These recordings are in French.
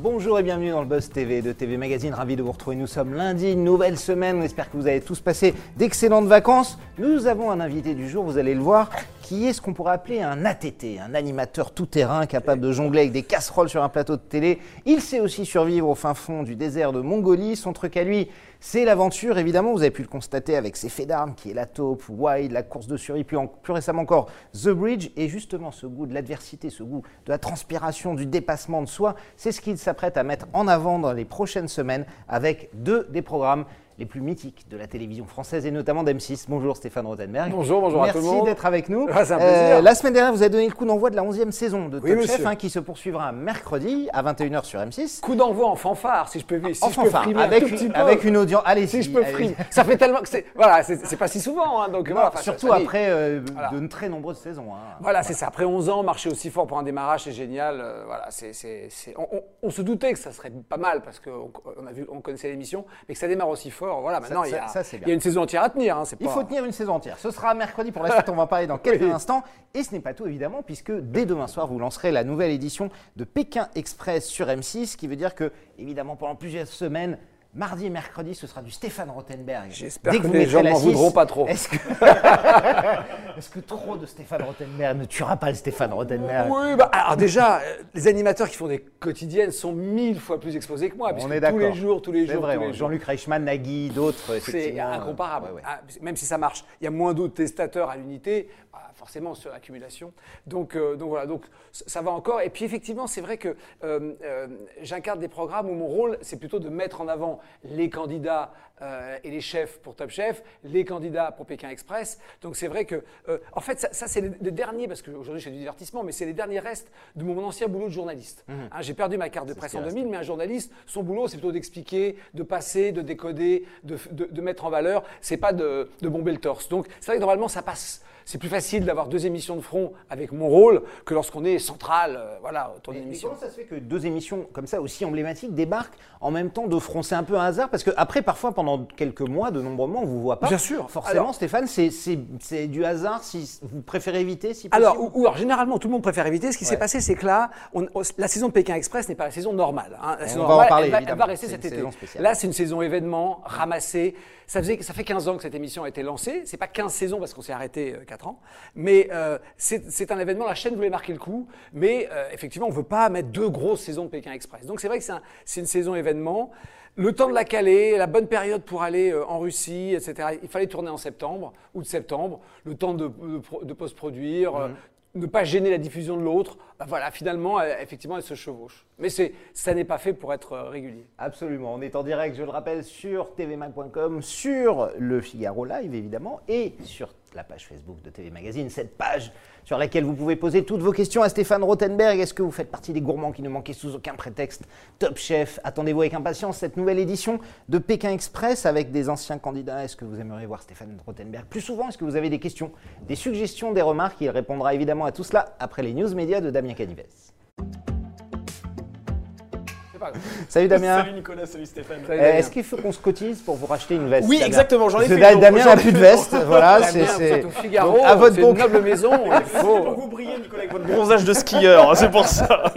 Bonjour et bienvenue dans le Buzz TV de TV Magazine. Ravi de vous retrouver. Nous sommes lundi, nouvelle semaine. On espère que vous avez tous passé d'excellentes vacances. Nous avons un invité du jour, vous allez le voir, qui est ce qu'on pourrait appeler un ATT, un animateur tout-terrain capable de jongler avec des casseroles sur un plateau de télé. Il sait aussi survivre au fin fond du désert de Mongolie. Son truc à lui, c'est l'aventure, évidemment. Vous avez pu le constater avec ses faits d'armes, qui est la taupe, Wild, la course de survie, puis plus récemment encore The Bridge. Et justement, ce goût de l'adversité, ce goût de la transpiration, du dépassement de soi, c'est ce qu'il s'apprête à mettre en avant dans les prochaines semaines avec deux des programmes les plus mythiques de la télévision française et notamment d'M6. Bonjour Stéphane Rothenberg. Bonjour, bonjour à tout le monde. Merci d'être avec nous. Ah, un. Euh, la semaine dernière, vous avez donné le coup d'envoi de la 11e saison de Top Chef hein, qui se poursuivra mercredi à 21h sur M6. Coup d'envoi en fanfare, si je peux, si en fanfare, avec, une, avec une audience. Allez, si, je peux frimer. Ça fait tellement que c'est. Voilà, c'est pas si souvent. Hein, donc, voilà, surtout après euh, de très nombreuses saisons. Hein. Voilà, c'est ça. Après 11 ans, marcher aussi fort pour un démarrage, c'est génial. Euh, voilà, c'est, on, on, se doutait que ça serait pas mal parce qu'on on on connaissait l'émission, mais que ça démarre aussi fort. Voilà, maintenant, il y, a, il y a une saison entière à tenir. Hein, il faut tenir une saison entière. Ce sera mercredi pour la suite, on va parler dans quelques instants. Et ce n'est pas tout évidemment, puisque dès demain soir, vous lancerez la nouvelle édition de Pékin Express sur M6, qui veut dire que, évidemment, pendant plusieurs semaines, Mardi et mercredi, ce sera du Stéphane Rothenberg. J'espère que, les gens n'en voudront pas trop. Est-ce que... trop de Stéphane Rothenberg ne tuera pas le Stéphane Rothenberg? Oui, bah, alors déjà, euh, les animateurs qui font des quotidiennes sont mille fois plus exposés que moi. On est d'accord. Tous les jours, tous les jours. Vrai, Jean-Luc Reichmann, Nagui, d'autres. C'est incomparable. Ah, même si ça marche, il y a moins d'autres testateurs à l'unité forcément sur l'accumulation. Donc, euh, donc voilà, donc ça va encore. Et puis effectivement, c'est vrai que euh, euh, j'incarne des programmes où mon rôle, c'est plutôt de mettre en avant les candidats et les chefs pour Top Chef, les candidats pour Pékin Express. Donc c'est vrai que, en fait, ça, c'est les, derniers, parce qu'aujourd'hui je fais du divertissement, mais c'est les derniers restes de mon ancien boulot de journaliste. Mmh. Hein, j'ai perdu ma carte de presse en 2000, mais un journaliste, son boulot, c'est plutôt d'expliquer, de passer, de décoder, de, de, mettre en valeur. C'est pas de, de bomber le torse. Donc c'est vrai que normalement, ça passe c'est plus facile d'avoir deux émissions de front avec mon rôle que lorsqu'on est central, euh, voilà, autour d'une émission. Comment ça se fait que deux émissions comme ça aussi emblématiques débarquent en même temps de front? C'est un peu un hasard parce que après, parfois, pendant quelques mois, de nombreux mois, on vous voit pas. Bien sûr. Forcément, Stéphane, c'est du hasard. Si vous préférez éviter, si possible? Alors, ou, alors, généralement, tout le monde préfère éviter. Ce qui s'est passé, c'est que là, la saison de Pékin Express n'est pas la saison normale. Hein. on va en parler, elle, va, rester cet été. Là, c'est une saison événement ramassée. Ça, faisait, ça fait 15 ans que cette émission a été lancée. C'est pas 15 saisons parce qu'on s'est arrêté 4 euh, ans. Mais euh, c'est un événement, la chaîne voulait marquer le coup. Mais euh, effectivement, on ne veut pas mettre deux grosses saisons de Pékin Express. Donc c'est vrai que c'est une saison événement. Le temps de la caler, la bonne période pour aller en Russie, etc. Il fallait tourner en septembre, août septembre, le temps de, de, post-produire, mmh ne pas gêner la diffusion de l'autre, bah voilà, finalement, effectivement, elle se chevauche. Mais ça n'est pas fait pour être euh, régulier. Absolument. On est en direct, je le rappelle, sur tvmac.com, sur le Figaro Live, évidemment, et sur la page Facebook de TV Magazine, cette page sur laquelle vous pouvez poser toutes vos questions à Stéphane Rothenberg. Est-ce que vous faites partie des gourmands qui ne manquaient sous aucun prétexte? Top Chef, attendez-vous avec impatience cette nouvelle édition de Pékin Express avec des anciens candidats. Est-ce que vous aimeriez voir Stéphane Rothenberg plus souvent? Est-ce que vous avez des questions, des suggestions, des remarques? Il répondra évidemment à tout cela après les news médias de Damien Canives. Salut Damien. Salut Nicolas, salut Stéphane. Euh, est-ce qu'il faut qu'on se cotise pour vous racheter une veste Oui, exactement, j'en ai fait. Damien n'a plus de veste, voilà. C'est au Figaro, à votre une noble maison. Il faut. Vous brillez Nicolas avec votre bronzage de skieur, c'est pour ça.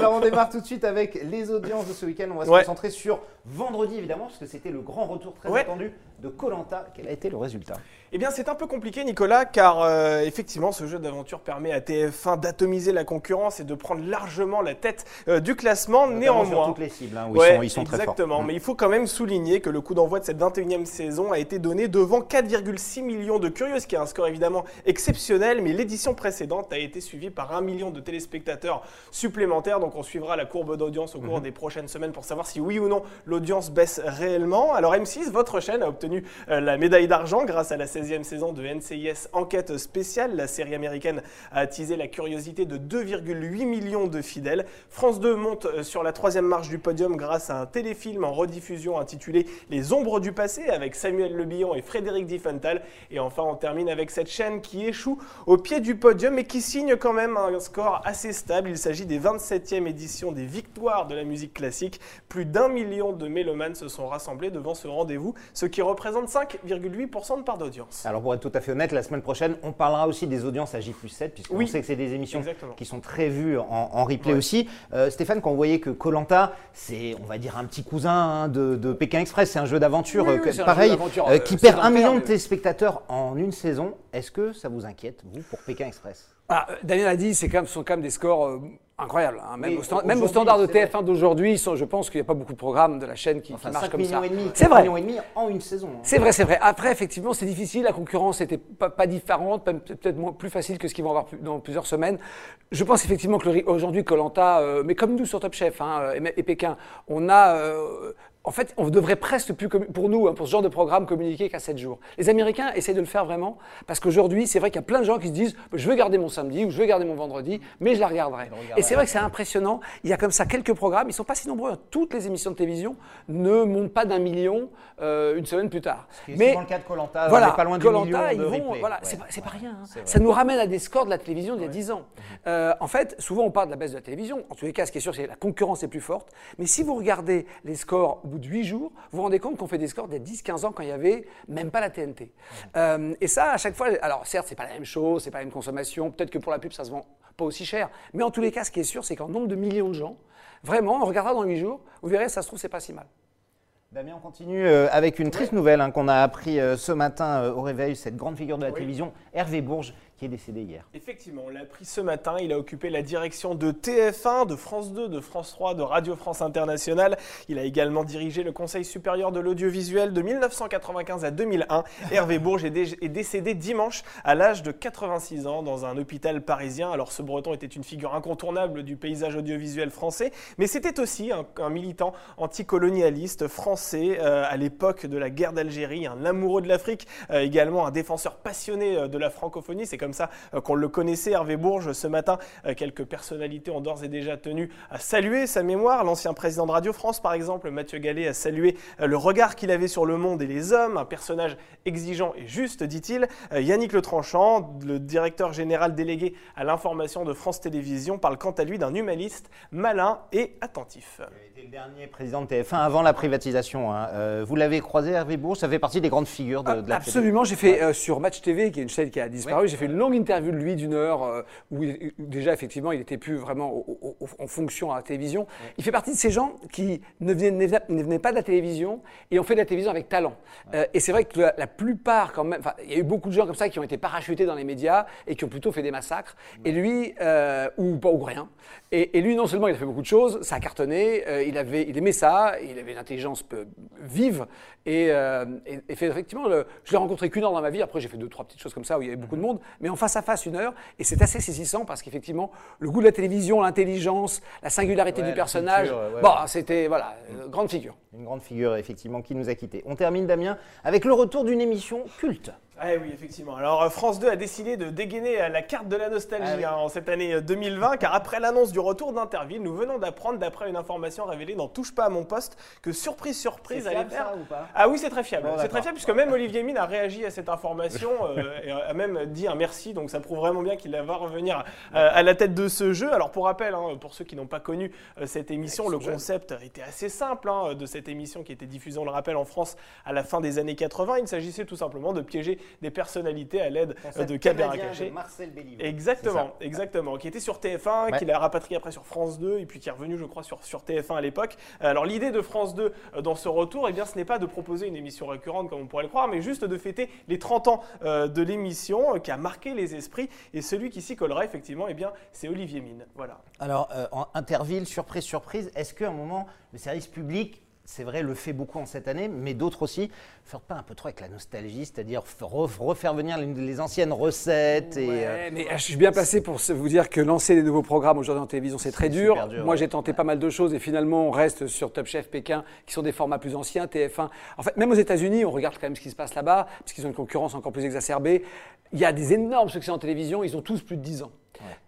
Alors on démarre tout de suite avec les audiences de ce week-end. On va se concentrer sur vendredi évidemment, parce que c'était le grand retour très attendu de Colanta. Quel a été le résultat? Eh bien, c'est un peu compliqué, Nicolas, car euh, effectivement, ce jeu d'aventure permet à TF1 d'atomiser la concurrence et de prendre largement la tête euh, du classement. Néanmoins, sur toutes les cibles, hein, où ils sont, très forts. Exactement, mais il faut quand même souligner que le coup d'envoi de cette 21e saison a été donné devant 4,6 millions de curieux, ce qui est un score évidemment exceptionnel, mais l'édition précédente a été suivie par un million de téléspectateurs supplémentaires. Donc, on suivra la courbe d'audience au cours mhm. des prochaines semaines pour savoir si oui ou non l'audience baisse réellement. Alors, M6, votre chaîne a obtenu euh, la médaille d'argent grâce à la 16e saison de NCIS Enquête spéciale. La série américaine a attisé la curiosité de 2,8 millions de fidèles. France 2 monte euh, sur la troisième marche du podium grâce à un téléfilm en rediffusion intitulé Les ombres du passé avec Samuel Le Billon et Frédéric Diffenthal. Et enfin, on termine avec cette chaîne qui échoue au pied du podium et qui signe quand même un score assez stable. Il s'agit des 27e éditions des Victoires de la musique classique. Plus d'un million de mélomanes se sont rassemblés devant ce rendez-vous, ce qui représente représente 5,8% de part d'audience. audience. Alors pour être tout à fait honnête, la semaine prochaine, on parlera aussi des audiences à J 7, puisqu'on Oui. sait que c'est des émissions Exactement. qui sont très vues en, en replay Ouais. aussi. Euh, Stéphane, quand vous voyez que Colanta, c'est, on va dire, un petit cousin hein, de, de Pékin Express, c'est un jeu d'aventure, Oui, euh, oui, pareil, euh, qui perd un million de téléspectateurs en une saison. Est-ce que ça vous inquiète, vous, pour Pékin Express? Ah, Daniel a dit, c'est quand même, ce sont quand même des scores euh, incroyables. hein. Même, Oui, au stand- même au aujourd'hui, standard de c'est vrai. TF1 d'aujourd'hui, je pense qu'il n'y a pas beaucoup de programmes de la chaîne qui, marchent 5 comme ça. C'est 5 vrai. millions et demi en une saison. hein. C'est vrai, c'est vrai. Après, effectivement, c'est difficile. La concurrence était pas, pas différente, peut-être plus facile que ce qu'ils vont avoir dans plusieurs semaines. Je pense effectivement que aujourd'hui, Colanta, mais comme nous sur Top Chef hein, et, et Pékin, on a. euh, en fait, on devrait presque plus, pour nous, hein, pour ce genre de programme, communiquer qu'à 7 jours. Les Américains essaient de le faire vraiment, parce qu'aujourd'hui, c'est vrai qu'il y a plein de gens qui se disent je veux garder mon samedi ou je veux garder mon vendredi, mais je la regarderai. Et c'est vrai que c'est impressionnant. Il y a comme ça quelques programmes, ils sont pas si nombreux. hein. Toutes les émissions de télévision ne montent pas d'un million euh, une semaine plus tard. C'est souvent le cas de on pas loin Koh-Lanta, million ils vont, voilà, Ouais. c'est pas, rien. hein. Ça nous ramène à des scores de la télévision d'il y a 10 ans. Euh, en fait, souvent on parle de la baisse de la télévision. En tous les cas, ce qui est sûr, c'est que la concurrence est plus forte. Mais si vous regardez les scores bout de 8 jours, vous vous rendez compte qu'on fait des scores a 10-15 ans quand il y avait même pas la TNT. Euh, et ça, à chaque fois, alors certes, c'est pas la même chose, c'est pas la même consommation. Peut-être que pour la pub, ça se vend pas aussi cher. Mais en tous les cas, ce qui est sûr, c'est qu'en nombre de millions de gens, vraiment, on regardera dans 8 jours, vous verrez, ça se trouve, c'est pas si mal. Damien, on continue euh, avec une triste nouvelle hein, qu'on a appris euh, ce matin au réveil, cette grande figure de la Oui. télévision, Hervé Bourges, qui est décédé hier. Effectivement, on l'a appris ce matin. Il a occupé la direction de TF1, de France 2, de France 3, de Radio France Internationale. Il a également dirigé le Conseil supérieur de l'audiovisuel de 1995 à 2001. Hervé Bourges est, dé- est décédé dimanche à l'âge de 86 ans dans un hôpital parisien. Alors ce breton était une figure incontournable du paysage audiovisuel français, mais c'était aussi un, un militant anticolonialiste français euh, à l'époque de la guerre d'Algérie, un amoureux de l'Afrique, euh, également un défenseur passionné euh, de la francophonie. C'est comme ça euh, qu'on le connaissait, Hervé Bourges. Ce matin, euh, quelques personnalités ont d'ores et déjà tenu à saluer sa mémoire. L'ancien président de Radio France, par exemple, Mathieu Gallet, a salué euh, le regard qu'il avait sur le monde et les hommes, un personnage exigeant et juste, dit-il. Yannick Le Tranchant, le directeur général délégué à l'information de France Télévisions, parle quant à lui d'un humaniste malin et attentif. Il était le dernier président de TF1 avant la privatisation. hein. Euh, vous l'avez croisé, Hervé Bourges, ça fait partie des grandes figures de, de la. Absolument, j'ai fait euh, sur Match TV, qui est une chaîne qui a disparu, j'ai fait une longue interview de lui d'une heure, euh, où, il- déjà effectivement il n'était plus vraiment au- au- au- en fonction à la télévision. Il fait partie de ces gens qui ne venaient, ne pas de la télévision et ont fait de la télévision avec talent. Et c'est vrai que la, la plupart quand même, il y a eu beaucoup de gens comme ça qui ont été parachutés dans les médias et qui ont plutôt fait des massacres. Et lui, ou pas ou rien. Et, et lui, non seulement il a fait beaucoup de choses, ça a cartonné, il, avait, il aimait ça, il avait une intelligence vive. Et, euh, et- et fait, effectivement, le- je l'ai rencontré qu'une heure dans ma vie. Après, j'ai fait deux, trois petites choses comme ça où il y avait beaucoup de monde. Mais en face à face, une heure. Et c'est assez saisissant parce qu'effectivement, le goût de la télévision, l'intelligence, la singularité Ouais, du la personnage, culture, ouais, bon, ouais. c'était, voilà, euh, grande figure. Une grande figure, effectivement, qui nous a quittés. On termine, Damien, avec le retour d'une émission culte. Ah oui, effectivement. Alors euh, France 2 a décidé de dégainer euh, la carte de la nostalgie Ah oui. hein, en cette année euh, 2020, car après l'annonce du retour d'Interville, nous venons d'apprendre, d'après une information révélée dans Touche pas à mon poste, que surprise surprise fiable, faire. ça, ou pas? Ah oui, c'est très fiable. Bon, c'est très fiable puisque même Olivier Mine a réagi à cette information euh, et a même dit un merci. Donc ça prouve vraiment bien qu'il va revenir euh, à la tête de ce jeu. Alors pour rappel, hein, pour ceux qui n'ont pas connu euh, cette émission, le concept était assez simple hein, de cette émission qui était diffusée, on le rappelle, en France à la fin des années 80. Il s'agissait tout simplement de piéger des personnalités à l'aide euh, de caméras cachées. Marcel Béliveau. Exactement, exactement. Qui était sur TF1, Ouais. qu'il a rapatrié après sur France 2 et puis qui est revenu, je crois, sur, sur TF1 à l'époque. Alors l'idée de France 2 euh, dans ce retour, eh bien, ce n'est pas de proposer une émission récurrente comme on pourrait le croire, mais juste de fêter les 30 ans euh, de l'émission euh, qui a marqué les esprits. Et celui qui s'y collera, effectivement, eh bien, c'est Olivier Mine. Voilà. Alors, euh, en Interville, surprise, surprise, est-ce qu'à un moment, le service public, c'est vrai, le fait beaucoup en cette année, mais d'autres aussi, flirtent pas un peu trop avec la nostalgie, c'est-à-dire re- refaire venir les, anciennes recettes et. Ouais, euh, mais euh, je suis bien placé pour vous dire que lancer des nouveaux programmes aujourd'hui en télévision, c'est très dur. Moi, ouais. j'ai tenté pas mal de choses et finalement, on reste sur Top Chef Pékin, qui sont des formats plus anciens, TF1. En fait, même aux États-Unis, on regarde quand même ce qui se passe là-bas, puisqu'ils ont une concurrence encore plus exacerbée. Il y a des énormes succès en télévision, ils ont tous plus de 10 ans.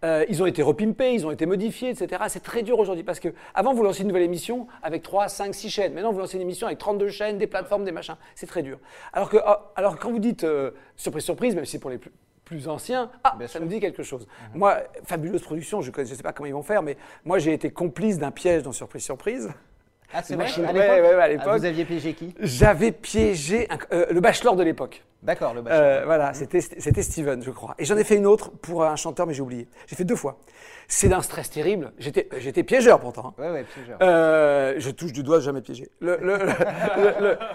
Euh, ils ont été repimpés, ils ont été modifiés, etc. C'est très dur aujourd'hui parce que avant vous lancez une nouvelle émission avec 3, 5, 6 chaînes. Maintenant vous lancez une émission avec 32 chaînes, des plateformes, des machins. C'est très dur. Alors que, ah, alors quand vous dites euh, surprise, surprise, même si c'est pour les plus, plus anciens, ah, Bien ça sûr. me dit quelque chose. Moi, fabuleuse production, je ne sais pas comment ils vont faire, mais moi j'ai été complice d'un piège dans Surprise, surprise. Ah, c'est vrai à ouais, l'époque ouais, Ah. Vous aviez piégé qui? J'avais piégé un- euh, le bachelor de l'époque. D'accord, le bachelor. voilà, c'était Steven, je crois. Et j'en ai fait une autre pour un chanteur, mais j'ai oublié. J'ai fait deux fois. C'est d'un stress terrible. J'étais piégeur pourtant. Hein. Ouais, piégeur. Euh, je touche du doigt, jamais piégé.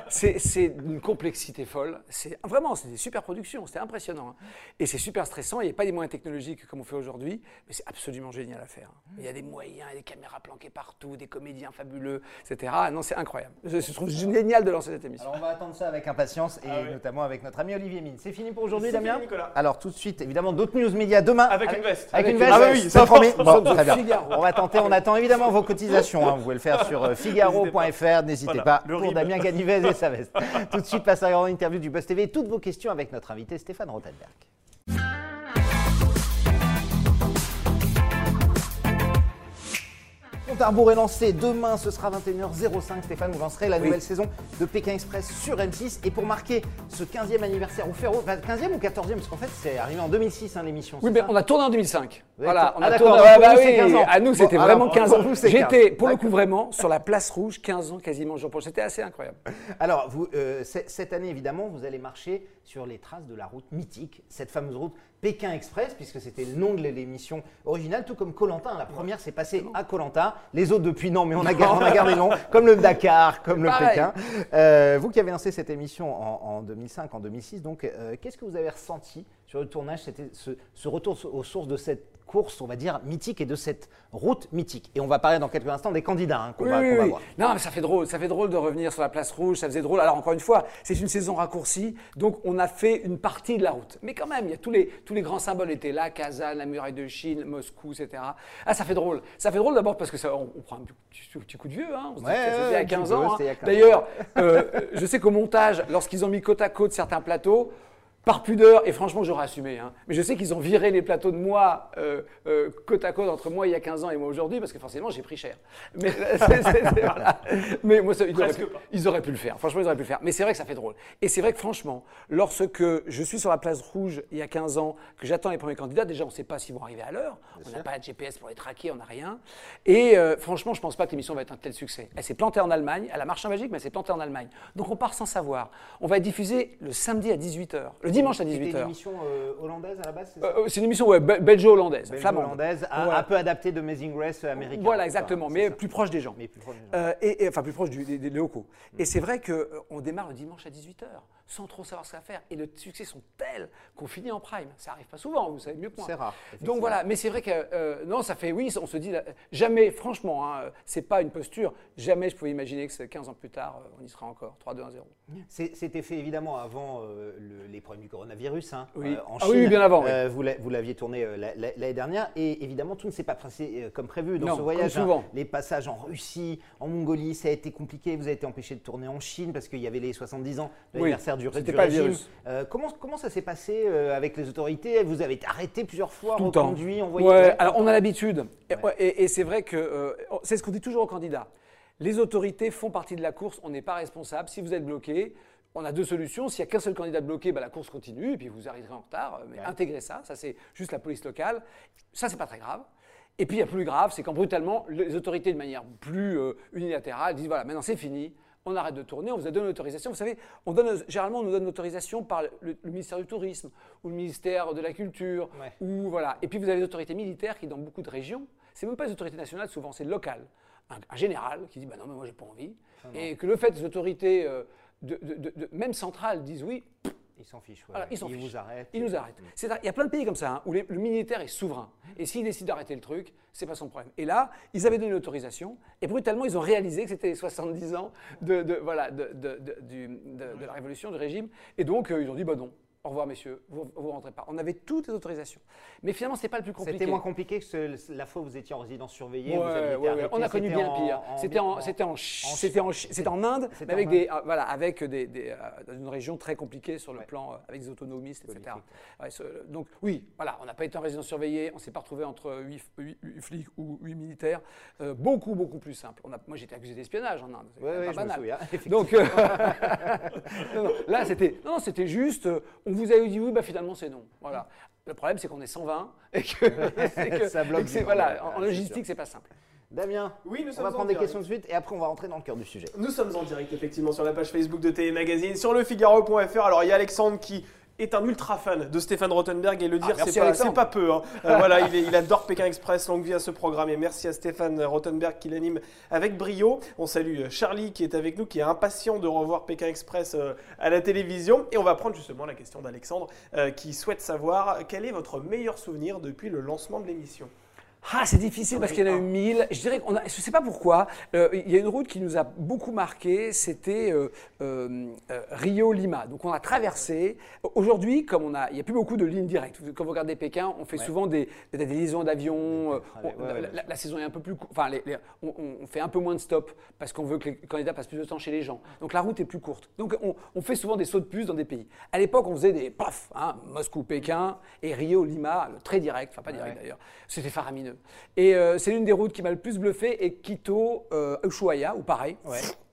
c'est une complexité folle. C'est vraiment, c'est des super productions. C'était impressionnant. Hein. Et c'est super stressant. Il n'y a pas des moyens technologiques comme on fait aujourd'hui, mais c'est absolument génial à faire. Hein. Il y a des moyens, des caméras planquées partout, des comédiens fabuleux, etc. Ah non, c'est incroyable. Je trouve génial de lancer cette émission. Alors on va attendre ça avec impatience et ah notamment avec notre ami Olivier Mine. C'est fini pour aujourd'hui, Damien fini, Nicolas. Alors tout de suite, évidemment, d'autres news médias demain. Avec, une veste. Avec, une veste. Ah oui, ça promet. Bon, très bien. On va tenter, on attend évidemment vos cotisations. Hein. Vous pouvez le faire sur euh, figaro.fr. N'hésitez pas, pour Damien Ganivez et sa veste. Tout de suite, passe à la grande interview du Buzz TV. Toutes vos questions avec notre invité Stéphane Rothenberg. Compte à rebours est lancé. Demain, ce sera 21h05. Stéphane, vous lancerez la nouvelle saison de Pékin Express sur M6. Et pour marquer ce 15e anniversaire, ou faire 15e ou 14e, parce qu'en fait, c'est arrivé en 2006 hein, l'émission. Oui, mais on a tourné en 2005. Voilà, on a ah, tourné. Ah, bah, oui. À nous, c'était vraiment 15 ans. J'étais, pour le coup, vraiment sur la place rouge, 15 ans quasiment jour pour C'était assez incroyable. Alors, vous, euh, cette année, évidemment, vous allez marcher sur les traces de la route mythique, cette fameuse route Pékin Express, puisque c'était le nom de l'émission originale, tout comme Colantin. La première s'est passée à Colanta. Les autres depuis, non, mais on a, gardé, le nom, comme le Dakar, comme le Pékin. Euh, vous qui avez lancé cette émission en, 2005, en 2006, donc euh, qu'est-ce que vous avez ressenti sur le tournage? C'était ce, retour aux sources de cette course, on va dire, mythique et de cette route mythique. Et on va parler dans quelques instants des candidats hein, qu'on va, voir. Non, mais ça fait drôle, ça fait drôle de revenir sur la place rouge, ça faisait drôle. Alors encore une fois, c'est une saison raccourcie, donc on a fait une partie de la route. Mais quand même, il y a tous les, tous les grands symboles étaient là, Kazan, la muraille de Chine, Moscou, etc. Ah, ça fait drôle. Ça fait drôle d'abord parce que ça, on, prend un petit, coup de vieux, hein. On ouais, c'était à 15 ans. Hein. D'ailleurs, euh, je sais qu'au montage, lorsqu'ils ont mis côte à côte certains plateaux, par pudeur, et franchement, j'aurais assumé. Hein. Mais je sais qu'ils ont viré les plateaux de moi euh, euh, côte à côte entre moi il y a 15 ans et moi aujourd'hui, parce que forcément, j'ai pris cher. Mais, Mais moi, ils, auraient pu, ils, auraient pu, le faire. Franchement, ils auraient pu le faire. Mais c'est vrai que ça fait drôle. Et c'est vrai que franchement, lorsque je suis sur la place rouge il y a 15 ans, que j'attends les premiers candidats, déjà, on ne sait pas s'ils vont arriver à l'heure. On n'a pas de GPS pour les traquer, on n'a rien. Et euh, franchement, je ne pense pas que l'émission va être un tel succès. Elle s'est plantée en Allemagne, elle a marché en Belgique, mais elle s'est plantée en Allemagne. Donc on part sans savoir. On va être diffusé le samedi à 18h dimanche à 18h. C'est une émission euh, hollandaise à la base, c'est euh, C'est une émission ouais, belgeo-hollandaise, belgeo-hollandaise, un, peu adaptée de Amazing Race américain. Voilà, exactement, mais plus proche des gens. Mais plus proche des gens. Euh, et, enfin, plus proche des, des, locaux. Et mm. c'est vrai qu'on démarre le dimanche à 18h sans trop savoir ce à faire. Et le succès sont tels qu'on finit en prime. Ça arrive pas souvent, vous savez mieux que moi. C'est rare. Donc voilà, mais c'est vrai que euh, non, ça fait oui, on se dit jamais, franchement, hein, c'est pas une posture. Jamais je pouvais imaginer que 15 ans plus tard, euh, on y sera encore 3, 2, 1, 0. C'était fait évidemment avant euh, les problèmes du coronavirus hein, oui. en Chine. Ah oui, bien avant. Vous l'aviez tourné l'année dernière et évidemment tout ne s'est pas passé comme prévu dans ce voyage. Comme souvent. les passages en Russie, en Mongolie, ça a été compliqué. Vous avez été empêché de tourner en Chine parce qu'il y avait les 70 ans de l'anniversaire du, du régime. Euh, comment, comment ça s'est passé euh, avec les autorités? Vous avez été arrêté plusieurs fois, Tout reconduit, envoyé ouais, Alors on a l'habitude. Et, c'est vrai que euh, c'est ce qu'on dit toujours aux candidats. Les autorités font partie de la course, on n'est pas responsable. Si vous êtes bloqué, on a deux solutions. S'il n'y a qu'un seul candidat bloqué, bah, la course continue et puis vous arriverez en retard. Mais intégrez ça, ça c'est juste la police locale. Ça, c'est pas très grave. Et puis il y a plus grave, c'est quand brutalement les autorités, de manière plus unilatérale, disent voilà, maintenant c'est fini, on arrête de tourner, on vous a donné l'autorisation. Vous savez, on donne, généralement, on nous donne l'autorisation par le, ministère du Tourisme ou le ministère de la Culture. Ou, voilà. Et puis, vous avez les autorités militaires qui, dans beaucoup de régions, c'est même pas les autorités nationales, souvent, c'est local. Un, général qui dit bah non, mais moi, j'ai pas envie. et que le fait des autorités, euh, de, même centrales, disent oui, ils s'en fichent. ils, s'en vous arrêtent. Ils nous arrêtent. Il y a plein de pays comme ça hein, où le militaire est souverain. Et s'il décide d'arrêter le truc, c'est pas son problème. Et là, ils avaient donné l'autorisation et brutalement, ils ont réalisé que c'était les 70 ans de, voilà, de, la révolution, du régime. Et donc, euh, ils ont dit bah non, au revoir, messieurs, vous ne rentrez pas. On avait toutes les autorisations. Mais finalement, ce n'est pas le plus compliqué. C'était moins compliqué que la fois où vous étiez en résidence surveillée. On a connu bien pire. C'était en, en, en, Inde, mais avec, des, euh, voilà, avec des, des euh, une région très compliquée sur le plan, euh, avec des autonomistes, etc. donc oui, voilà, on n'a pas été en résidence surveillée, on ne s'est pas retrouvé entre 8, flics ou 8 militaires. beaucoup, beaucoup plus simple. On a, moi, j'étais accusé d'espionnage en Inde. Oui, pas banal. donc là, c'était juste on vous avez dit oui, bah finalement c'est non. Voilà. Le problème, c'est qu'on est 120 et que, ça bloque. voilà, en, logistique, c'est pas simple. Damien, Oui, nous on sommes va en prendre des direct. questions de suite et après on va rentrer dans le cœur du sujet. Nous sommes en direct effectivement sur la page Facebook de TV Magazine, sur le Figaro.fr. Alors il y a Alexandre qui est un ultra fan de Stéphane Rothenberg et le dire Ah, c'est pas, pas peu. hein. Euh, voilà, il, est- il adore Pékin Express, longue vie à ce programme et merci à Stéphane Rothenberg qui l'anime avec brio. On salue euh, Charlie qui est avec nous, qui est impatient de revoir Pékin Express euh, à la télévision et on va prendre justement la question d'Alexandre euh, qui souhaite savoir quel est votre meilleur souvenir depuis le lancement de l'émission? Ah, c'est difficile parce qu'il y en a eu mille. Je dirais qu'on a, je ne sais pas pourquoi. euh, il y a une route qui nous a beaucoup marqué, c'était euh, euh, Rio-Lima. Donc on a traversé. Aujourd'hui, comme on a, il n'y a plus beaucoup de lignes directes. Quand vous regardez Pékin, on fait souvent des, des, des liaisons d'avions. ouais, ouais, la, saison est un peu plus, enfin, les- les- on, on fait un peu moins de stops parce qu'on veut que les candidats passent plus de temps chez les gens. Donc la route est plus courte. Donc on, on fait souvent des sauts de puce dans des pays. À l'époque, on faisait des paf, hein, Moscou, Pékin et Rio-Lima, très direct, enfin pas direct d'ailleurs. C'était faramineux. Et euh, c'est l'une des routes qui m'a le plus bluffé et Quito, euh, Ushuaia, ou pareil.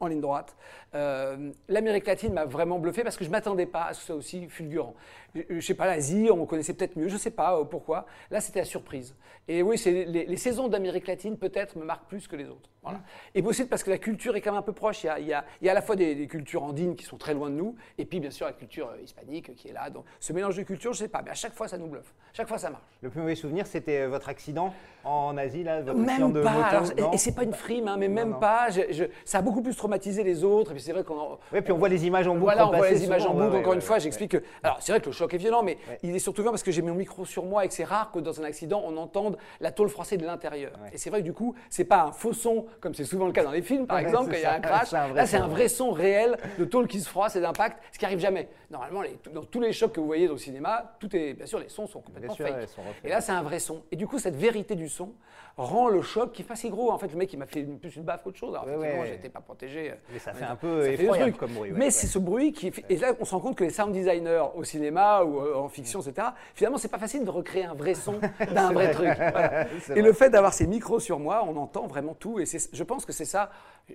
En ligne droite. Euh, L'Amérique latine m'a vraiment bluffé parce que je ne m'attendais pas à ce que ce soit aussi fulgurant. Je, je sais pas, l'Asie, on connaissait peut-être mieux, je ne sais pas euh, pourquoi. Là, c'était la surprise. Et oui, les, les saisons d'Amérique latine, peut-être, me marquent plus que les autres. Voilà. Et aussi parce que la culture est quand même un peu proche. Il y a, il y a- il y a à la fois des, des cultures andines qui sont très loin de nous, et puis bien sûr la culture euh, hispanique qui est là. Donc ce mélange de cultures, je ne sais pas, mais à chaque fois, ça nous bluffe. Chaque fois, ça marche. Le plus mauvais souvenir, c'était votre accident en Asie, là, votre accident Même de pas. moto. alors, et- non et c'est pas une frime, hein, mais même non. pas. Je- je- ça a beaucoup plus traumatisé les autres. Et puis c'est vrai qu'on. en- Ouais, puis on voit les images en boucle. Voilà, on voit les images en boucle. ouais, Encore ouais, une ouais, fois, j'explique que. Alors, c'est vrai que le choc est violent, mais il est surtout violent parce que j'ai mis mon micro sur moi et que c'est rare que dans un accident, on entende la tôle froissée de l'intérieur. Et c'est vrai que du coup, c'est pas un faux son, comme c'est souvent le cas dans les films, par exemple, quand il y a un crash. C'est un vrai Là, c'est son, un vrai son réel de tôle qui se froisse et d'impact, ce qui arrive jamais. Normalement, les- dans tous les chocs que vous voyez au cinéma, tout est. Bien sûr, les sons sont complètement sûr, fake. sont. Et là, c'est un vrai son. Et du coup, cette vérité du son rend le choc qui est pas si gros. En fait, le mec, il m'a fait plus une baffe qu'autre chose. Alors, Ouais, effectivement, ouais. j'étais pas protégé. Mais ça fait un peu fait le effroyable truc. comme bruit. ouais, Mais c'est ce bruit qui. Et là, on se rend compte que les sound designers au cinéma ou euh, en fiction, etc., finalement, c'est pas facile de recréer un vrai son d'un vrai truc. Voilà. Et vrai. le fait d'avoir ces micros sur moi, on entend vraiment tout. Et je pense que c'est ça,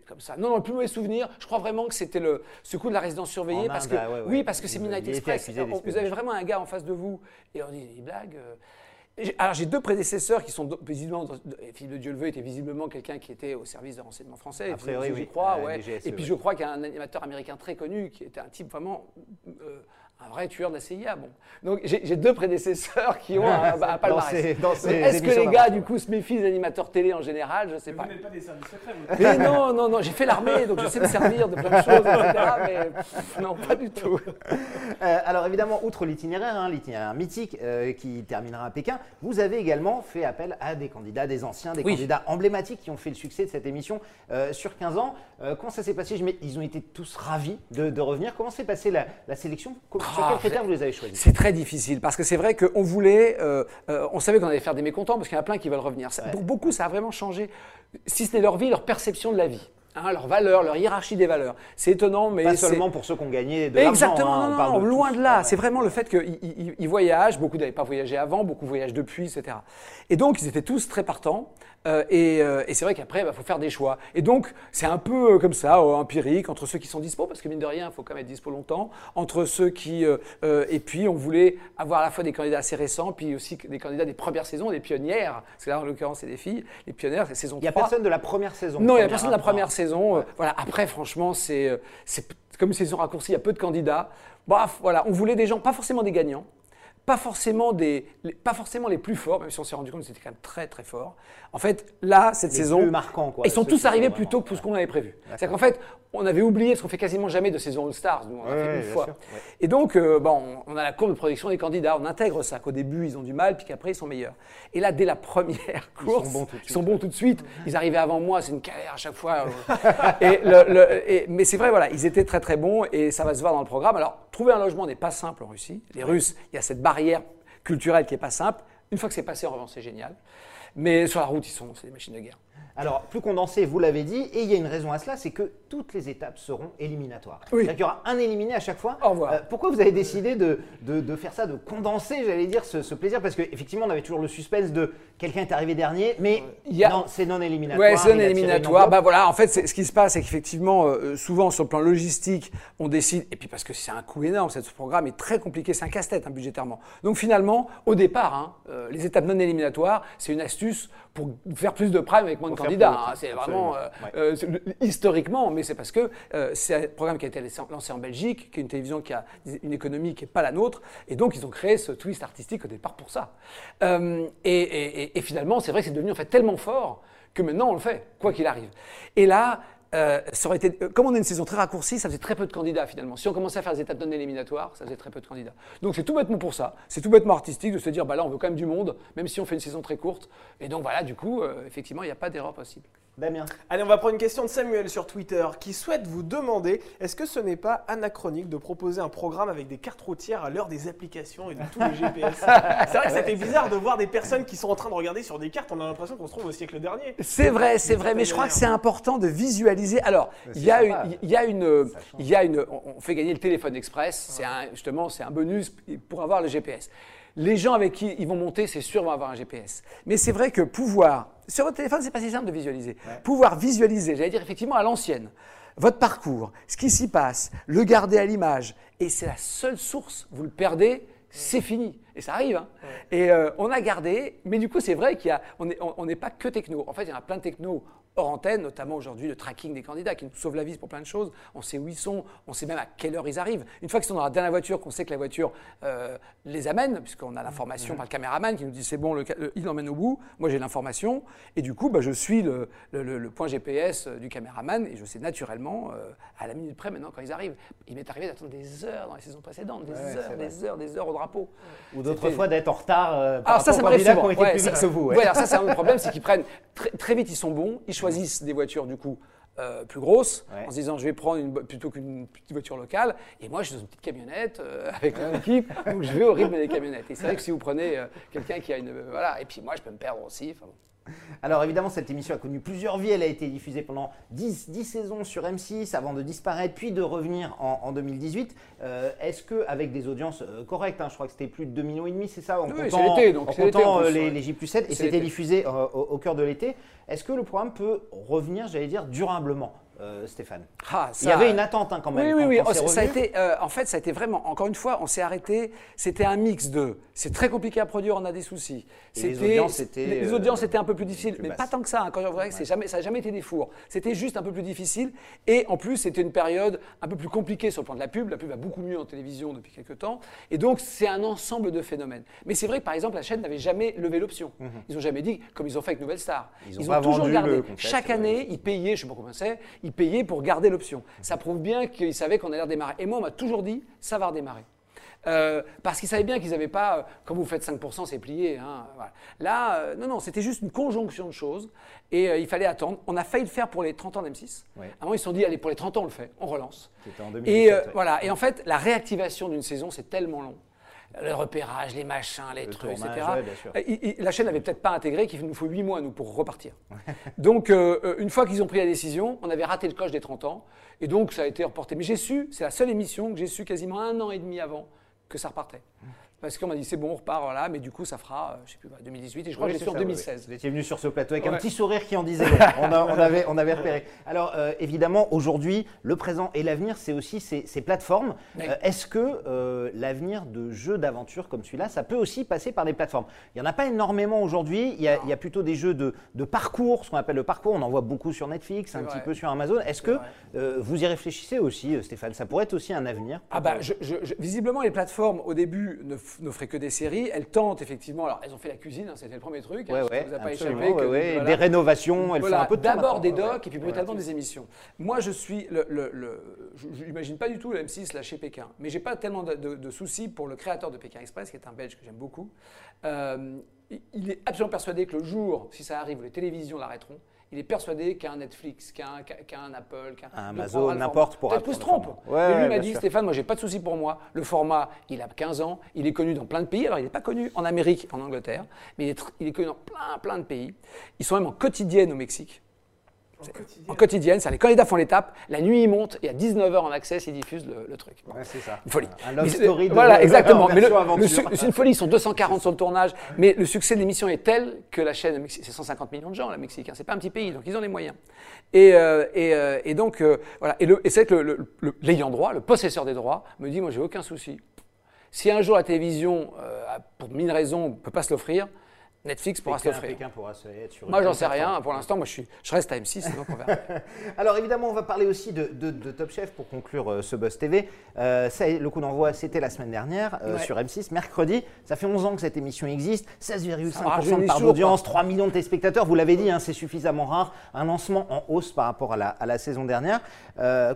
comme ça. Non, non, le plus mauvais souvenir, je crois vraiment que c'était ce coup de la résidence surveillée. En parce Inde, que. Oui, parce que c'est Midnight Express. Vous avez vraiment un gars en face de vous et on dit, il blague. euh. Alors j'ai deux prédécesseurs qui sont visiblement, Philippe de Dieu-le-veut était visiblement quelqu'un qui était au service de renseignement français, priori, je oui. crois, Euh, ouais. DGSE, et puis ouais. je crois qu'il y a un animateur américain très connu qui était un type vraiment euh, un vrai tueur de la CIA. Bon. Donc j'ai deux prédécesseurs qui ont un, un palmarès. Est-ce que les gars du coup se méfient des animateurs télé en général? Je sais pas. Vous n'êtes pas des services secrets, vous. Mais non, non, non, j'ai fait l'armée, donc je sais me servir de plein de choses, etc. Mais pff, non, pas du tout. Euh, alors évidemment, outre l'itinéraire, hein, l'itinéraire mythique euh, qui terminera à Pékin, vous avez également fait appel à des candidats, des anciens, des Oui. candidats emblématiques qui ont fait le succès de cette émission euh, sur 15 ans. Euh, comment ça s'est passé? Je mets- Ils ont été tous ravis de, de revenir. Comment s'est passée la, la sélection? Sur Ah, quels critères vous les avez choisis? C'est très difficile parce que c'est vrai qu'on voulait, euh, euh, on savait qu'on allait faire des mécontents parce qu'il y en a plein qui veulent revenir. Ça- Pour beaucoup, ça a vraiment changé, si ce n'est leur vie, leur perception de la vie, hein, leur valeur, leur hiérarchie des valeurs. C'est étonnant, mais Pas seulement pour ceux qui ont gagné de l'argent. Exactement, hein, on non, parle non, de loin tous. de là. Ouais, C'est vraiment le fait qu'ils ils- ils voyagent, beaucoup n'avaient pas voyagé avant, beaucoup voyagent depuis, etc. Et donc, ils étaient tous très partants. Euh, et euh, et c'est vrai qu'après, il faut faire des choix. Et donc, c'est un peu euh, comme ça, empirique, entre ceux qui sont dispo, parce que mine de rien, il faut quand même être dispo longtemps, entre ceux qui... et puis, on voulait avoir à la fois des candidats assez récents, puis aussi des candidats des premières saisons, des pionnières, parce que là, en l'occurrence, c'est des filles, les pionnières, c'est saison Il n'y a 3. personne de la première saison. Non, il n'y a personne de la première saison. Voilà. Après, franchement, c'est comme une saison raccourcie, il y a peu de candidats. Bref, voilà, on voulait des gens, pas forcément des gagnants, pas forcément, des, les, pas forcément les plus forts, même si on s'est rendu compte que c'était quand même très très fort. En fait, là, cette Les saison, plus marquants, quoi, ils sont tous arrivés sont plus tôt vraiment- que ce qu'on avait prévu. C'est-à-dire qu'en fait, on avait oublié, parce qu'on fait quasiment jamais de saison All-Stars, nous, on en a Ouais, fait ouais, une fois. sûr, ouais. Et donc, euh, bon, on a la courbe de production des candidats, on intègre ça, qu'au début, ils ont du mal, puis qu'après, ils sont meilleurs. Et là, dès la première Ils course, sont bons tout de ils suite, sont bons tout de suite. Ils arrivaient avant moi, c'est une galère à chaque fois. euh. et le- le- et- mais c'est vrai, voilà, ils étaient très très bons et ça va se voir dans le programme. Alors, trouver un logement n'est pas simple en Russie. Les Russes, il y a cette barrière culturelle qui n'est pas simple. Une fois que c'est passé, en revanche, c'est génial. Mais sur la route, ils sont, c'est des machines de guerre. Alors, plus condensé, vous l'avez dit, et il y a une raison à cela, c'est que toutes les étapes seront éliminatoires. Oui. C'est-à-dire qu'il y aura un éliminé à chaque fois. Au revoir. Euh, pourquoi vous avez décidé de, de- de faire ça, de condenser, j'allais dire, ce, ce plaisir? Parce qu'effectivement, on avait toujours le suspense de quelqu'un est arrivé dernier, mais Il y a- non, c'est non éliminatoire. Ouais, c'est une éliminatoire. Bah voilà, en fait, ce qui se passe, c'est qu'effectivement, euh, souvent sur le plan logistique, on décide, et puis parce que c'est un coût énorme, ce programme est très compliqué, c'est un casse-tête hein, budgétairement. Donc finalement, au départ, hein, euh, les étapes non éliminatoires, c'est une astuce pour faire plus de prime avec moins de candidats. Hein. C'est vraiment historiquement, mais c'est parce que c'est un programme qui a été lancé en Belgique, qui est une télévision qui a une économie qui n'est pas la nôtre, et donc ils ont créé ce twist artistique au départ pour ça. Et, et, finalement, c'est vrai que c'est devenu en fait tellement fort que maintenant on le fait, quoi qu'il arrive. Et là, euh, ça aurait été, euh, comme on a une saison très raccourcie, ça faisait très peu de candidats finalement. Si on commençait à faire des étapes non éliminatoires, ça faisait très peu de candidats. Donc c'est tout bêtement pour ça. C'est tout bêtement artistique de se dire, bah là on veut quand même du monde, même si on fait une saison très courte. Et donc voilà, du coup, euh, effectivement, il n'y a pas d'erreur possible. Damien. Allez, on va prendre une question de Samuel sur Twitter qui souhaite vous demander est-ce que ce n'est pas anachronique de proposer un programme avec des cartes routières à l'heure des applications et de tous les GPS C'est vrai que ça fait bizarre de voir des personnes qui sont en train de regarder sur des cartes. On a l'impression qu'on se trouve au siècle dernier. C'est vrai, c'est vrai, mais je crois que c'est important de visualiser. Alors, il y, a une, il y a une, il y a une, on fait gagner le téléphone express. C'est justement, c'est un bonus pour avoir le GPS les gens avec qui ils vont monter, c'est sûr, vont avoir un GPS. Mais c'est vrai que pouvoir, sur votre téléphone, c'est pas si simple de visualiser. Pouvoir visualiser, j'allais dire effectivement à l'ancienne, votre parcours, ce qui s'y passe, le garder à l'image, et c'est la seule source, vous le perdez, c'est fini. Et ça arrive. Hein. Et euh, on a gardé, mais du coup, c'est vrai qu'on n'est on n'est pas que techno. En fait, il y en a plein de techno hors antenne, notamment aujourd'hui le tracking des candidats qui nous sauve la vie pour plein de choses. On sait où ils sont, on sait même à quelle heure ils arrivent. Une fois qu'ils sont dans la dernière voiture, qu'on sait que la voiture euh, les amène, puisqu'on a l'information par le caméraman qui nous dit c'est bon, le, il emmène au bout. Moi j'ai l'information et du coup bah, je suis le, point GPS du caméraman et je sais naturellement euh, à la minute près maintenant quand ils arrivent. Il m'est arrivé d'attendre des heures dans les saisons précédentes, des heures, des heures, des heures au drapeau. Ou d'autres fois d'être en retard euh, par alors, ça, ça qui ont été plus vite que vous. alors ça c'est un autre problème, c'est qu'ils prennent très, très vite, ils sont bons, ils choisissent des voitures du coup euh, plus grosses, en se disant je vais prendre une, plutôt qu'une petite voiture locale. Et moi, je suis dans une petite camionnette euh, avec mon équipe, donc je vais au rythme des camionnettes. Et c'est vrai que si vous prenez euh, quelqu'un qui a une. voilà, et puis moi, je peux me perdre aussi. Alors évidemment, cette émission a connu plusieurs vies. Elle a été diffusée pendant 10, 10 saisons sur M6 avant de disparaître, puis de revenir en, 2018. Euh, est-ce qu'avec des audiences euh, correctes, hein, je crois que c'était plus de 2 millions et demi, c'est ça En oui, comptant, donc euh, les, les, J plus 7, et c'était diffusé au, cœur de l'été. Est-ce que le programme peut revenir, j'allais dire, durablement? Euh, Stéphane ah, Il y avait une attente hein, quand même. Oui, oui, oui. ça a été, euh, en fait, ça a été vraiment, encore une fois, on s'est arrêté. C'était un mix de. C'est très compliqué à produire, on a des soucis. les audiences étaient. Les, audiences étaient un peu plus difficiles, mais pas tant que ça. Hein, quand que jamais, ça n'a jamais été des fours. C'était juste un peu plus difficile. Et en plus, c'était une période un peu plus compliquée sur le plan de la pub. La pub va beaucoup mieux en télévision depuis quelques temps. Et donc, c'est un ensemble de phénomènes. Mais c'est vrai que, par exemple, la chaîne n'avait jamais levé l'option. Mhm. Ils n'ont jamais dit, comme ils ont fait avec Nouvelle Star. Ils, ont, toujours gardé. Chaque année, ils payaient, je ne sais pas combien c'est, ils payaient pour garder l'option. Ça prouve bien qu'ils savaient qu'on allait redémarrer. Et moi, on m'a toujours dit, ça va redémarrer. Euh, parce qu'ils savaient bien qu'ils n'avaient pas, euh, quand vous faites 5%, c'est plié. Hein, Là, euh, non, non, c'était juste une conjonction de choses et il fallait attendre. On a failli le faire pour les 30 ans d'M6. À un moment, ils se sont dit, allez, pour les 30 ans, on le fait, on relance. En 2017, et, voilà. et en fait, la réactivation d'une saison, c'est tellement long le repérage, les machins, les trucs, etc. la chaîne n'avait peut-être pas intégré qu'il nous faut 8 mois, nous, pour repartir. donc, euh, euh, une fois qu'ils ont pris la décision, on avait raté le coche des 30 ans, et donc ça a été reporté. Mais j'ai su, c'est la seule émission que j'ai su quasiment un an et demi avant que ça repartait. Parce qu'on m'a dit c'est bon, on repart là, mais du coup ça fera, euh, je sais plus, 2018 et je crois que j'étais en 2016. Vous étiez venu sur ce plateau avec un petit sourire qui en disait on, avait, on avait repéré. Alors euh, évidemment, aujourd'hui, le présent et l'avenir, c'est aussi ces, plateformes. Euh, est-ce que l'avenir de jeux d'aventure comme celui-là, ça peut aussi passer par des plateformes? Il n'y en a pas énormément aujourd'hui. Il, y a plutôt des jeux de, parcours, ce qu'on appelle le parcours. On en voit beaucoup sur Netflix, un petit peu sur Amazon. Est-ce que vous y réfléchissez aussi, Stéphane? Ça pourrait être aussi un avenir Ah bah, visiblement, les plateformes au début ne n'offrait que des séries. Elles tentent effectivement. Alors, elles ont fait la cuisine, hein, c'était le premier truc. Hein, ouais, vous a pas échappé. Que, Des rénovations, elles font un peu de D'abord des docs et puis brutalement des émissions. Moi, je suis. Le, le, je n'imagine pas du tout le M6 lâcher Pékin. Mais j'ai pas tellement de, soucis pour le créateur de Pékin Express, qui est un Belge que j'aime beaucoup. Euh, il est absolument persuadé que le jour, si ça arrive, les télévisions l'arrêteront il est persuadé qu'un Netflix, qu'un qu Apple, qu'un Amazon, n'importe pour Peut-être se trompe. Ouais, lui m'a dit, Stéphane, moi j'ai pas de souci pour moi. Le format, il a 15 ans, il est connu dans plein de pays. Alors il n'est pas connu en Amérique, en Angleterre, mais il est, il est connu dans plein, plein de pays. Ils sont même en quotidienne au Mexique. En quotidienne, ça, les candidats font l'étape, la nuit ils montent et à 19h en accès ils diffusent le, truc. c'est ça. Une folie. Un love story de Voilà, exactement. Mais c'est une folie, ils sont 240 sur le tournage, mais le succès de l'émission est tel que la chaîne, c'est 150 millions de gens, la Mexique, hein, c'est pas un petit pays, donc ils ont les moyens. Et, euh, euh, et, donc, euh, voilà. Et, et c'est que l'ayant droit, le possesseur des droits, me dit Moi j'ai aucun souci. Si un jour la télévision, pour mille raisons, ne peut pas se l'offrir, Netflix pourra s'offrir. pourra se Moi, j'en sais rien. Pour l'instant, moi, je, suis, je reste à M6, donc on verra. Alors, évidemment, on va parler aussi de, de, Top Chef pour conclure euh, ce Buzz TV. Euh, ça, le coup d'envoi, c'était la semaine dernière euh, sur M6, mercredi. Ça fait 11 ans que cette émission existe. 16,5% de part d'audience, 3 millions de téléspectateurs. Vous l'avez dit, hein, c'est suffisamment rare. Un lancement en hausse par rapport à la, à la saison dernière.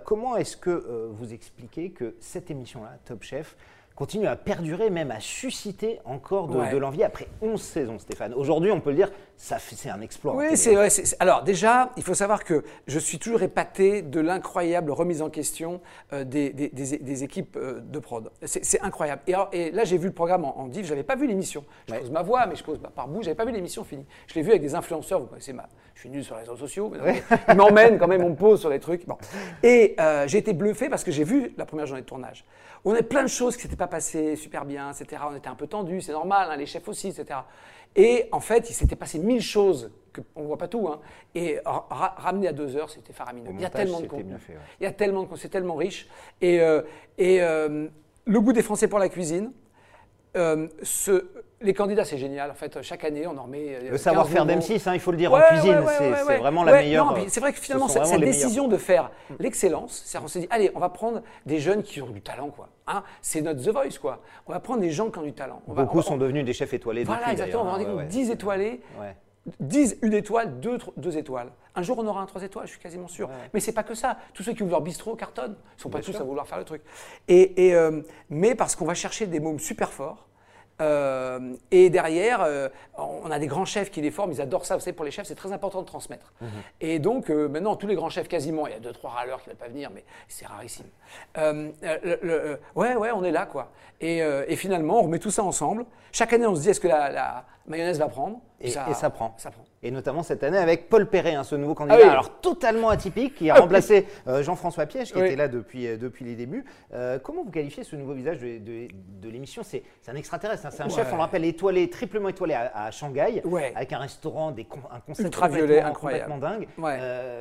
comment est-ce que vous expliquez que cette émission-là, Top Chef, continue à perdurer, même à susciter encore de, l'envie après 11 saisons, Stéphane. Aujourd'hui, on peut le dire, ça c'est un exploit. Oui, c'est vrai. Alors déjà, il faut savoir que je suis toujours épaté de l'incroyable remise en question euh, des, équipes euh, de prod. C'est incroyable. Et, là, j'ai vu le programme en, en div, je n'avais pas vu l'émission. Je pose ma voix, mais je pose par bout, je n'avais pas vu l'émission finie. Je l'ai vu avec des influenceurs, vous connaissez ma... Je suis nul sur les réseaux sociaux, mais ils m'emmènent quand même, on me pose sur les trucs. Bon. Et euh, j'ai été bluffé parce que j'ai vu la première journée de tournage. On avait plein de choses qui s'étaient pas passées super bien, etc. On était un peu tendus, c'est normal, hein, les chefs aussi, etc. Et en fait, il s'était passé mille choses, que, on ne voit pas tout, hein, et ramener à deux heures, c'était faramineux. il y a tellement de contenu. Il y a tellement de c'est tellement riche. Et, euh, et euh, le goût des Français pour la cuisine, euh, ce, les candidats, c'est génial. En fait, chaque année, on en remet. Le savoir-faire d'M6, hein, il faut le dire, en cuisine, c'est vraiment la meilleure. C'est vrai que finalement, cette, décision de faire l'excellence, c'est on s'est dit, allez, on va prendre des jeunes qui ont du talent, quoi. Hein, c'est notre The Voice, quoi. On va prendre des gens qui ont du talent. Beaucoup sont devenus des chefs étoilés. Voilà, exactement. On va avoir 10 étoilés. 10, une étoile, 2 deux, étoiles. Un jour, on aura un 3 étoiles, je suis quasiment sûr. Mais c'est pas que ça. Tous ceux qui ouvrent leur bistrot cartonnent. Ils sont pas tous à vouloir faire le truc. Et, euh, mais parce qu'on va chercher des mômes super forts euh, et derrière, euh, on a des grands chefs qui les forment, ils adorent ça. Vous savez, pour les chefs, c'est très important de transmettre. Mhm. Et donc, euh, maintenant, tous les grands chefs, quasiment, il y a deux, trois râleurs qui ne veulent pas venir, mais c'est rarissime. ouais, ouais, on est là, quoi. Et, finalement, on remet tout ça ensemble. Chaque année, on se dit, est-ce que la mayonnaise va prendre? Et ça, prend. ça, prend. Et notamment cette année avec Paul Perret, hein, ce nouveau candidat, ah alors totalement atypique, qui a remplacé euh, Jean-François Piège, qui était là depuis, euh, depuis les débuts. Euh, comment vous qualifiez ce nouveau visage de, de, l'émission? C'est un extraterrestre, hein. c'est un chef, on le rappelle, étoilé, triplement étoilé à, Shanghai, avec un restaurant, des, un concept Ultraviolet, complètement, dingue.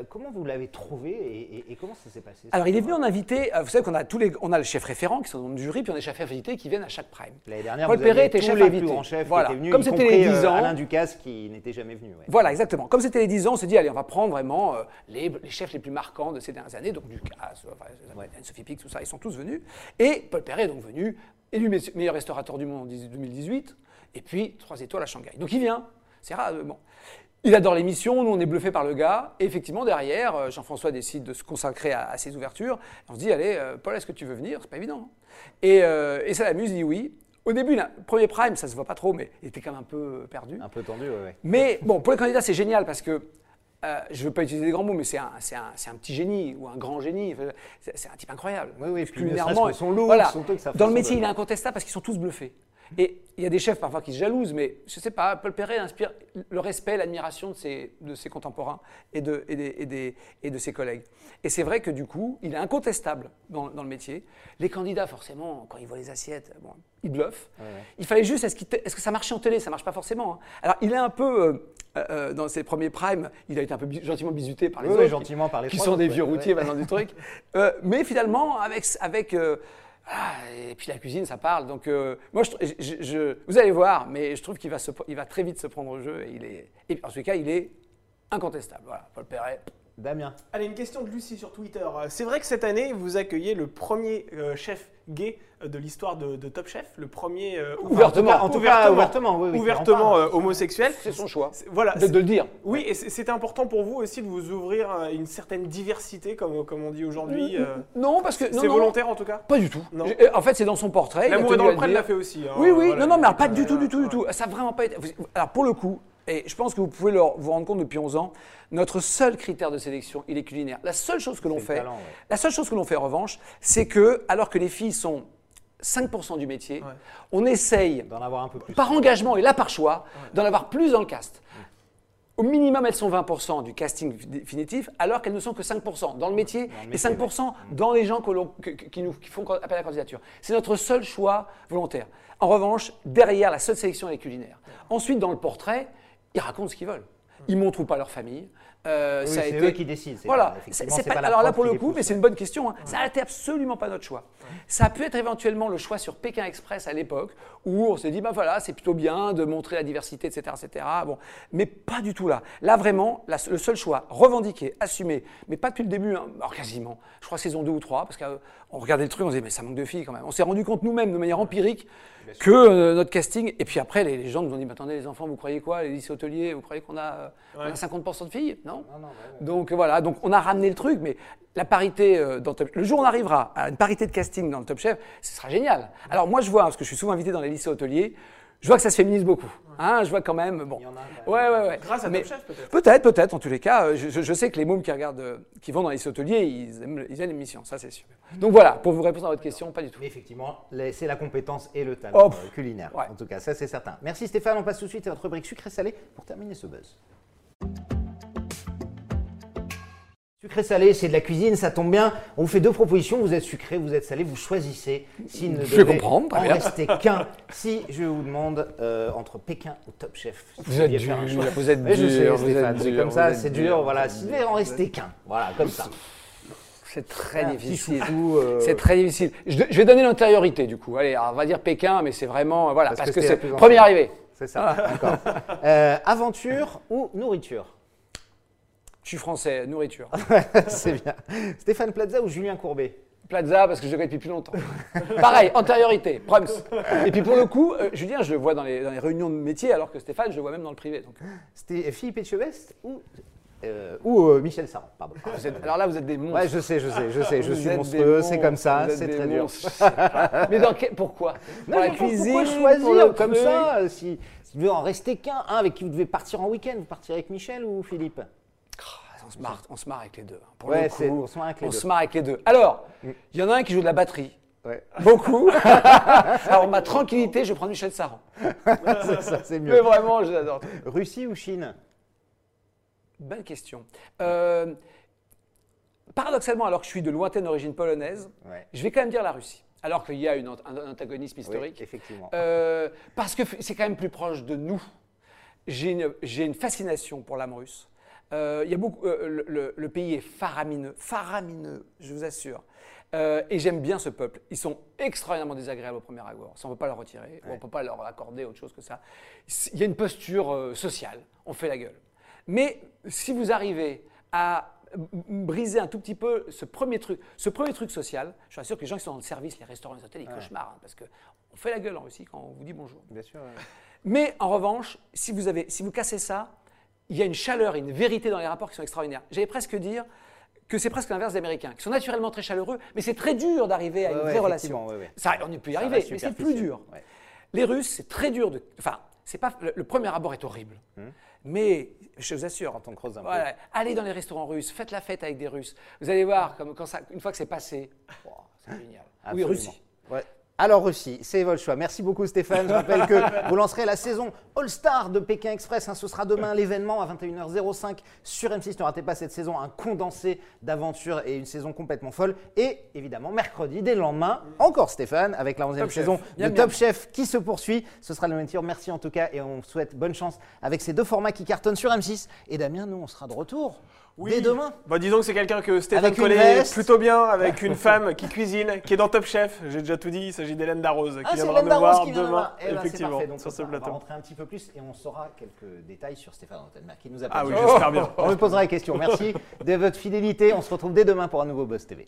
comment vous l'avez trouvé et, comment ça s'est passé? Alors il est venu en invité, vous savez qu'on a tous les, on a le chef référent qui sont dans le jury, puis on a les chefs invités qui viennent à chaque prime. L'année dernière, Paul Perret était chef les invité. plus grands chefs voilà. qui étaient venus, Comme c'était les 10 ans, Alain Ducasse qui n'était jamais venu. Voilà, exactement. Comme c'était les 10 ans, on s'est dit, allez, on va prendre vraiment euh, les, chefs les plus marquants de ces dernières années, donc Ducasse, euh, Sophie Pix, tout ça, ils sont tous venus. Et Paul Perret est donc venu, élu meilleur restaurateur du monde en 2018, et puis trois étoiles à Shanghai. Donc il vient, c'est rare. Euh, bon. Il adore l'émission, nous on est bluffé par le gars, et effectivement derrière, Jean-François décide de se consacrer à, ses ouvertures. On se dit, allez, Paul, est-ce que tu veux venir? C'est pas évident. Hein. Et, et ça l'amuse, il dit oui. Au début, le premier prime, ça se voit pas trop, mais il était quand même un peu perdu. Un peu tendu, oui. Mais bon, pour les candidats, c'est génial parce que euh, je ne veux pas utiliser des grands mots, mais c'est un, un, petit génie ou un grand génie. C'est un type incroyable. Oui, oui. Ils sont lourds, voilà. sont Dans le métier, il est incontestable parce qu'ils sont tous bluffés. Et il y a des chefs parfois qui se jalousent, mais je ne sais pas, Paul Perret inspire le respect, l'admiration de ses, de ses contemporains et de, et, des, et, de ses collègues. Et c'est vrai que du coup, il est incontestable dans, dans, le métier. Les candidats, forcément, quand ils voient les assiettes, bon, ils bluffent. Il fallait juste, est-ce, est que ça marchait en télé? Ça ne marche pas forcément. Hein. Alors, il est un peu, euh, euh, euh, dans ses premiers primes, il a été un peu gentiment bisuté par les autres, gentiment par les qui sont des vieux routiers maintenant du truc. mais finalement, avec, avec ah, et puis la cuisine, ça parle. Donc, euh, moi, je, vous allez voir, mais je trouve qu'il va, va très vite se prendre au jeu. Et, il est, et en tout cas, il est incontestable. Voilà, Paul Perret. Damien. Allez, une question de Lucie sur Twitter. C'est vrai que cette année, vous accueillez le premier euh, chef gay euh, de l'histoire de, Top Chef, le premier euh, ouvertement, en tout cas, ouvertement, oui, ouvertement homosexuel. C'est son choix. Voilà, de, le dire. Oui, et c'était important pour vous aussi de vous ouvrir une certaine diversité, comme, comme on dit aujourd'hui. non, parce que c'est volontaire en tout cas. Pas du tout. En fait, c'est dans son portrait. L'amour dans le prêt l'a fait aussi. Hein, oui, oui. non, non, mais pas du tout, du tout, du tout. Ça n'a vraiment pas été. Alors pour le coup, et je pense que vous pouvez vous rendre compte depuis 11 ans, notre seul critère de sélection, il est culinaire. La seule chose que l'on fait, la seule chose que l'on fait en revanche, c'est que, alors que les filles sont 5% du métier, on essaye, d'en avoir un peu plus. par engagement et là par choix, d'en avoir plus dans le cast. Au minimum, elles sont 20% du casting définitif, alors qu'elles ne sont que 5% dans le métier, et 5% dans les gens qui, nous, qui font appel à la candidature. C'est notre seul choix volontaire. En revanche, derrière, la seule sélection est culinaire. Ensuite, dans le portrait, ils racontent ce qu'ils veulent. Ils montrent ou pas leur famille. Euh, c'est eux qui décident. Voilà. alors là, pour le coup, mais c'est une bonne question. Hein. Ça n'a été absolument pas notre choix. Ça a pu être éventuellement le choix sur Pékin Express à l'époque, où on s'est dit, ben voilà, c'est plutôt bien de montrer la diversité, etc., etc. Bon, mais pas du tout là. Là, vraiment, le seul choix, revendiqué, assumé, mais pas depuis le début, hein, alors quasiment. Je crois saison 2 ou 3, parce qu'on regardait le truc, on se disait, mais ça manque de filles quand même. On s'est rendu compte nous-mêmes, de manière empirique, que euh, notre casting. Et puis après, les, gens nous ont dit, mais attendez, les enfants, vous croyez quoi? Les lycées hôteliers, vous croyez qu'on a, 50% de filles? Non, Donc voilà, donc on a ramené le truc, mais la parité euh, dans Top Le jour où on arrivera à une parité de casting dans le Top Chef, ce sera génial. Alors moi, je vois, parce que je suis souvent invité dans les lycées hôteliers, je vois que ça se féminise beaucoup. Hein, je vois quand même. Bon. ouais, ouais, ouais. Grâce à Top Chef, peut-être. Peut-être, peut-être. En tous les cas, euh, je, sais que les mômes qui regardent, euh, qui vont dans les hôteliers, ils aiment, ils l'émission, ça c'est sûr. Donc voilà, pour vous répondre à votre question, pas du tout. effectivement, c'est la compétence et le talent euh, culinaire. En tout cas, ça c'est certain. Merci Stéphane. On passe tout de suite à notre rubrique sucré-salé pour terminer ce buzz. Sucré salé, c'est de la cuisine, ça tombe bien. On vous fait deux propositions, vous êtes sucré, vous êtes salé, vous choisissez. S'il ne je vais comprendre, en rester qu'un. Si je vous demande euh, entre Pékin ou Top Chef, vous êtes dur, vous êtes dur, c'est comme ça, c'est dur. Voilà, s'il devait en rester qu'un, voilà, comme ça. C'est très difficile. Euh. C'est très difficile. Je, vais donner l'antériorité du coup. Allez, on va dire Pékin, mais c'est vraiment voilà parce, que, c'est premier arrivé. C'est ça. D'accord. Euh, aventure ou nourriture? Je suis français, nourriture. c'est bien. Stéphane Plaza ou Julien Courbet? Plaza, parce que je le connais depuis plus longtemps. Pareil, antériorité, Prums. Et puis pour le coup, euh, Julien, je le vois dans les, réunions de métier, alors que Stéphane, je le vois même dans le privé. C'était Philippe Etchebest ou, euh, ou euh, Michel Sarran, pardon. Ah, alors là, vous êtes des monstres. Ouais, je sais, je sais, je sais, je suis monstrueux, c'est comme ça, c'est très dur. Mais dans pourquoi? Pour la cuisine Pourquoi choisir comme ça si, si, vous devez en rester qu'un, avec qui vous devez partir en week-end, vous partirez avec Michel ou Philippe? Se marre, on se marre avec les deux. Hein. Pour ouais, on se marre avec les on deux. se marre avec les deux. Alors, mm. il y en a un qui joue de la batterie. Ouais. Beaucoup. Alors, ma tranquillité, je prends Michel Saran. c'est mieux. Mais vraiment, je l'adore. Russie ou Chine? Belle question. Euh, paradoxalement, alors que je suis de lointaine origine polonaise, je vais quand même dire la Russie. Alors qu'il y a une, un antagonisme historique. effectivement. Euh, parce que c'est quand même plus proche de nous. J'ai une, une, fascination pour l'âme russe. Euh, y a beaucoup, euh, le, pays est faramineux, faramineux, je vous assure. Euh, et j'aime bien ce peuple. Ils sont extraordinairement désagréables au premier abord. Ça, on ne peut pas leur retirer, on ne peut pas leur accorder autre chose que ça. Il y a une posture sociale, on fait la gueule. Mais si vous arrivez à briser un tout petit peu ce premier truc, ce premier truc social, je suis sûr que les gens qui sont dans le service, les restaurants, les hôtels, ils cauchemar, hein, parce qu'on fait la gueule en Russie quand on vous dit bonjour. Bien sûr. Mais en revanche, si vous, avez, si vous cassez ça, il y a une chaleur et une vérité dans les rapports qui sont extraordinaires. J'allais presque dire que c'est presque l'inverse des Américains, qui sont naturellement très chaleureux, mais c'est très dur d'arriver à une vraie relation. Ça, on peut y arriver, mais c'est plus dur. Les Russes, c'est très dur de. Enfin, c'est pas le, premier abord est horrible, hum. mais je vous assure, quand on creuse un peu. allez dans les restaurants russes, faites la fête avec des Russes. Vous allez voir, comme quand ça, une fois que c'est passé, c'est génial. Oui, Russie. Alors Russie, c'est votre choix. Merci beaucoup Stéphane. Je rappelle que vous lancerez la saison All-Star de Pékin Express. Hein. ce sera demain l'événement à 21h05 sur M6. Ne ratez pas cette saison, un condensé d'aventures et une saison complètement folle. Et évidemment, mercredi, dès le lendemain, encore Stéphane, avec la 11e saison de Top Chef qui se poursuit. Ce sera le même Merci en tout cas et on souhaite bonne chance avec ces deux formats qui cartonnent sur M6. Et Damien, nous, on sera de retour oui. Dès demain bah, Disons que c'est quelqu'un que Stéphane connaît plutôt bien, avec une femme qui cuisine, qui est dans Top Chef. J'ai déjà tout dit, il s'agit d'Hélène Darroze, qui ah, viendra nous voir demain, eh ben, effectivement, sur ce plateau. On va rentrer un petit peu plus et on saura quelques détails sur Stéphane Rottenberg, qui nous a Ah oui, j'espère bien. on lui posera les questions. Merci de votre fidélité. On se retrouve dès demain pour un nouveau Buzz TV.